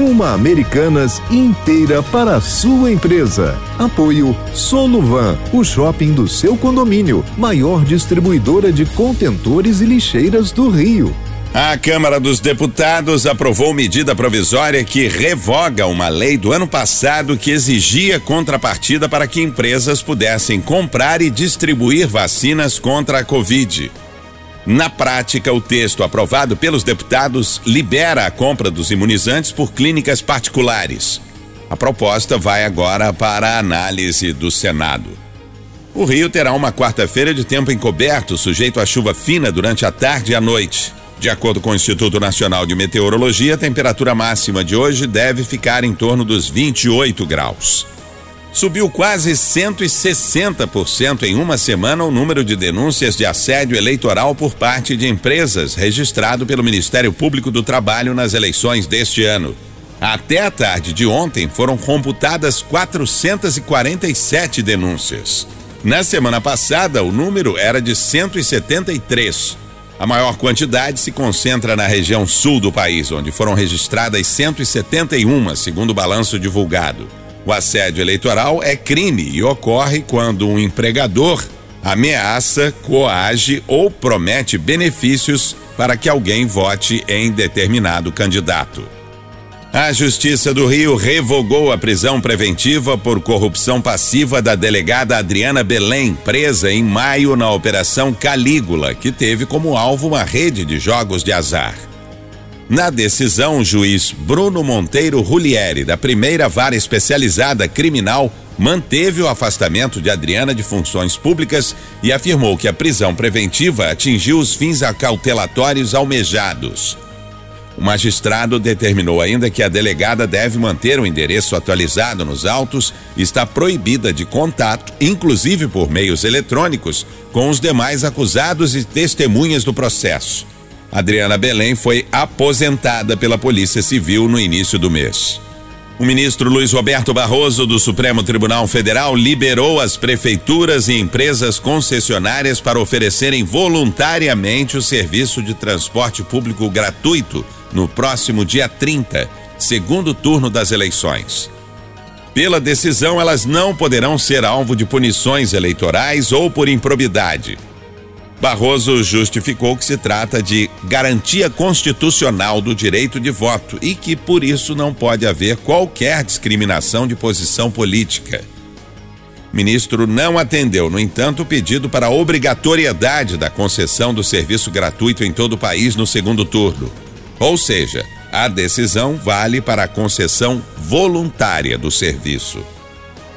Uma Americanas inteira para a sua empresa. Apoio Soluvan, o shopping do seu condomínio, maior distribuidora de contentores e lixeiras do Rio. A Câmara dos Deputados aprovou medida provisória que revoga uma lei do ano passado que exigia contrapartida para que empresas pudessem comprar e distribuir vacinas contra a Covid. Na prática, o texto aprovado pelos deputados libera a compra dos imunizantes por clínicas particulares. A proposta vai agora para a análise do Senado. O Rio terá uma quarta-feira de tempo encoberto, sujeito a chuva fina durante a tarde e a noite. De acordo com o Instituto Nacional de Meteorologia, a temperatura máxima de hoje deve ficar em torno dos 28 graus. Subiu quase 160% em uma semana o número de denúncias de assédio eleitoral por parte de empresas registrado pelo Ministério Público do Trabalho nas eleições deste ano. Até a tarde de ontem foram computadas 447 denúncias. Na semana passada, o número era de 173. A maior quantidade se concentra na região sul do país, onde foram registradas 171, segundo o balanço divulgado. O assédio eleitoral é crime e ocorre quando um empregador ameaça, coage ou promete benefícios para que alguém vote em determinado candidato. A Justiça do Rio revogou a prisão preventiva por corrupção passiva da delegada Adriana Belém, presa em maio na Operação Calígula, que teve como alvo uma rede de jogos de azar. Na decisão, o juiz Bruno Monteiro Rulieri, da primeira vara especializada criminal, manteve o afastamento de Adriana de funções públicas e afirmou que a prisão preventiva atingiu os fins acautelatórios almejados. O magistrado determinou ainda que a delegada deve manter o endereço atualizado nos autos e está proibida de contato, inclusive por meios eletrônicos, com os demais acusados e testemunhas do processo. Adriana Belém foi aposentada pela Polícia Civil no início do mês. O ministro Luiz Roberto Barroso, do Supremo Tribunal Federal, liberou as prefeituras e empresas concessionárias para oferecerem voluntariamente o serviço de transporte público gratuito no próximo dia 30, segundo turno das eleições. Pela decisão, elas não poderão ser alvo de punições eleitorais ou por improbidade. Barroso justificou que se trata de garantia constitucional do direito de voto e que por isso não pode haver qualquer discriminação de posição política. O ministro não atendeu, no entanto, o pedido para a obrigatoriedade da concessão do serviço gratuito em todo o país no segundo turno. Ou seja, a decisão vale para a concessão voluntária do serviço.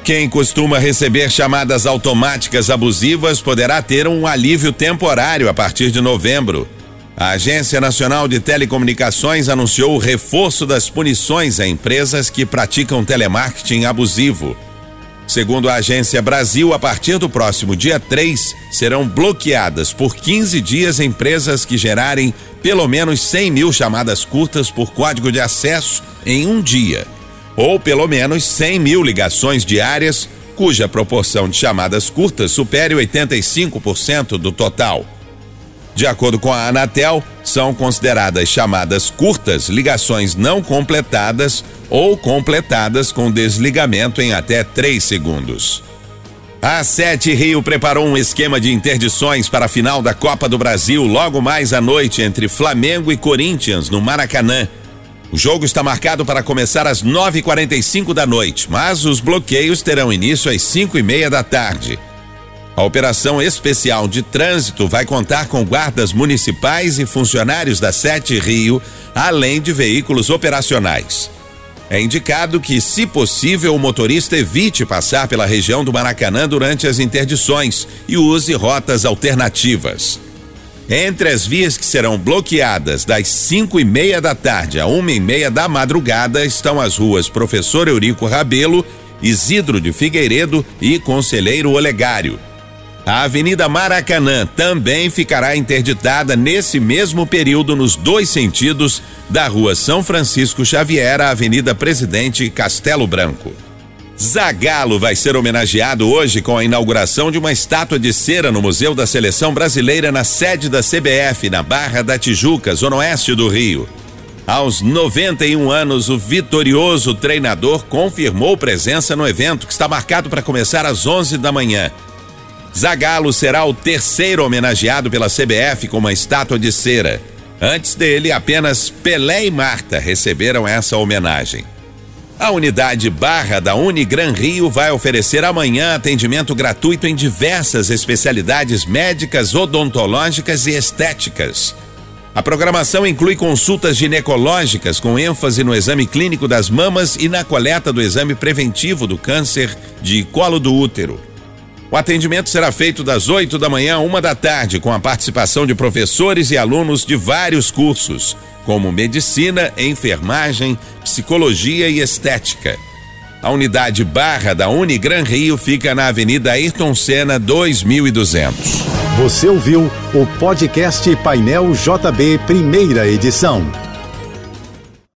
Quem costuma receber chamadas automáticas abusivas poderá ter um alívio temporário a partir de novembro. A Agência Nacional de Telecomunicações anunciou o reforço das punições a empresas que praticam telemarketing abusivo. Segundo a Agência Brasil, a partir do próximo dia 3, serão bloqueadas por 15 dias empresas que gerarem pelo menos 100 mil chamadas curtas por código de acesso em um dia, ou pelo menos 100 mil ligações diárias, cuja proporção de chamadas curtas supere 85% do total. De acordo com a Anatel, são consideradas chamadas curtas ligações não completadas ou completadas com desligamento em até 3 segundos. A Sete Rio preparou um esquema de interdições para a final da Copa do Brasil logo mais à noite entre Flamengo e Corinthians no Maracanã. O jogo está marcado para começar às 9h45 da noite, mas os bloqueios terão início às 5 e meia da tarde. A operação especial de trânsito vai contar com guardas municipais e funcionários da Sete Rio, além de veículos operacionais. É indicado que, se possível, o motorista evite passar pela região do Maracanã durante as interdições e use rotas alternativas. Entre as vias que serão bloqueadas das 5 e meia da tarde a uma e meia da madrugada estão as ruas Professor Eurico Rabelo, Isidro de Figueiredo e Conselheiro Olegário. A Avenida Maracanã também ficará interditada nesse mesmo período nos dois sentidos da Rua São Francisco Xavier à Avenida Presidente Castelo Branco. Zagalo vai ser homenageado hoje com a inauguração de uma estátua de cera no Museu da Seleção Brasileira na sede da CBF, na Barra da Tijuca, zona oeste do Rio. Aos 91 anos, o vitorioso treinador confirmou presença no evento que está marcado para começar às 11 da manhã. Zagalo será o terceiro homenageado pela CBF com uma estátua de cera. Antes dele, apenas Pelé e Marta receberam essa homenagem. A unidade Barra da Unigran Rio vai oferecer amanhã atendimento gratuito em diversas especialidades médicas, odontológicas e estéticas. A programação inclui consultas ginecológicas com ênfase no exame clínico das mamas e na coleta do exame preventivo do câncer de colo do útero. O atendimento será feito das 8 da manhã a uma da tarde, com a participação de professores e alunos de vários cursos como medicina, enfermagem, psicologia e estética. A unidade Barra da Unigran Rio fica na Avenida Ayrton Senna 2200. Você ouviu o podcast Painel JB, primeira edição.